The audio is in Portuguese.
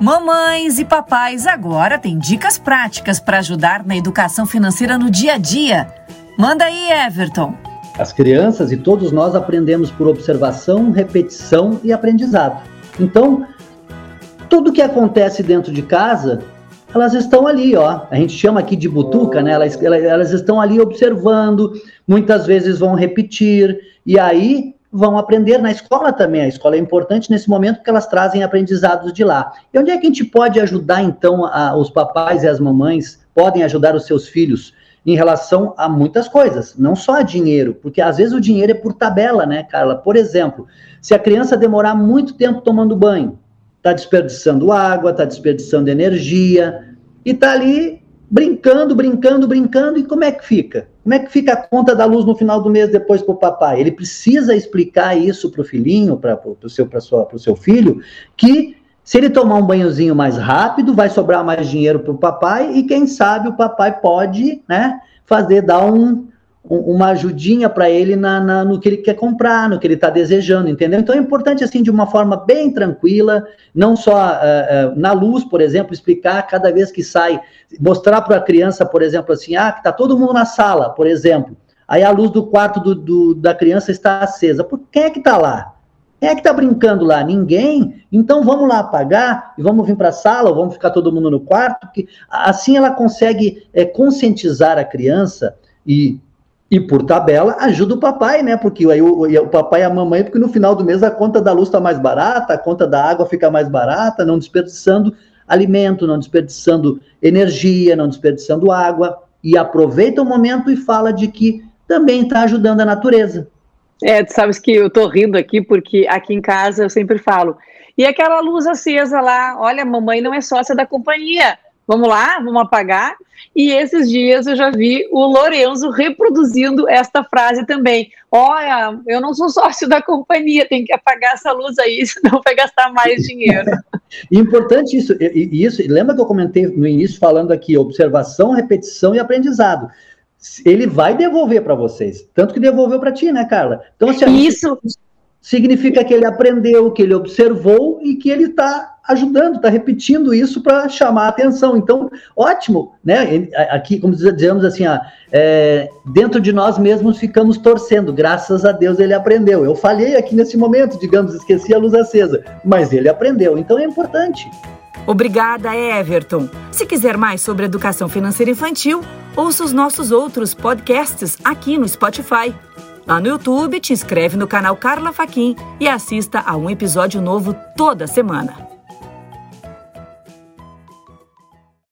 Mamães e papais agora têm dicas práticas para ajudar na educação financeira no dia a dia. Manda aí, Everton. As crianças e todos nós aprendemos por observação, repetição e aprendizado. Então, tudo que acontece dentro de casa, elas estão ali, ó. A gente chama aqui de butuca, né? Elas, elas estão ali observando, muitas vezes vão repetir, e aí vão aprender na escola também. A escola é importante nesse momento porque elas trazem aprendizados de lá. E onde é que a gente pode ajudar, então, a, os papais e as mamães podem ajudar os seus filhos em relação a muitas coisas, não só a dinheiro, porque às vezes o dinheiro é por tabela, né, Carla? Por exemplo, se a criança demorar muito tempo tomando banho, está desperdiçando água, está desperdiçando energia, e está ali brincando, brincando, brincando, e como é que fica? Como é que fica a conta da luz no final do mês depois para o papai? Ele precisa explicar isso para o filhinho, para o seu, seu filho, que se ele tomar um banhozinho mais rápido, vai sobrar mais dinheiro para o papai e quem sabe o papai pode, né, fazer, dar um, uma ajudinha para ele na, na, no que ele quer comprar, no que ele está desejando, entendeu? Então é importante, assim, de uma forma bem tranquila, não só uh, uh, na luz, por exemplo, explicar cada vez que sai, mostrar para a criança, por exemplo, assim, ah, que está todo mundo na sala, por exemplo, aí a luz do quarto do, do, da criança está acesa. Por quem é que está lá? Quem é que está brincando lá? Ninguém? Então vamos lá apagar e vamos vir para a sala, ou vamos ficar todo mundo no quarto, que assim ela consegue é, conscientizar a criança e e por tabela, ajuda o papai, né? Porque aí o, o, papai e a mamãe, porque no final do mês a conta da luz está mais barata, a conta da água fica mais barata, não desperdiçando alimento, não desperdiçando energia, não desperdiçando água. E aproveita o momento e fala de que também está ajudando a natureza. É, tu sabes que eu tô rindo aqui, porque aqui em casa eu sempre falo. E aquela luz acesa lá, olha, mamãe não é sócia da companhia. Vamos lá, vamos apagar. E esses dias eu já vi o Lorenzo reproduzindo esta frase também. Olha, eu não sou sócio da companhia, tem que apagar essa luz aí, senão vai gastar mais dinheiro. Importante isso, isso. Lembra que eu comentei no início falando aqui observação, repetição e aprendizado. Ele vai devolver para vocês, tanto que devolveu para ti, né, Carla? Então, se isso significa que ele aprendeu, que ele observou e que ele está ajudando, está repetindo isso para chamar a atenção. Então, ótimo, né? Aqui, como dizemos assim, é, dentro de nós mesmos ficamos torcendo. Graças a Deus ele aprendeu. Eu falhei aqui nesse momento, digamos, esqueci a luz acesa, mas ele aprendeu. Então é importante. Obrigada, Everton. Se quiser mais sobre educação financeira infantil, ouça os nossos outros podcasts aqui no Spotify. Lá no YouTube, te inscreve no canal Carla Faquin e assista a um episódio novo toda semana.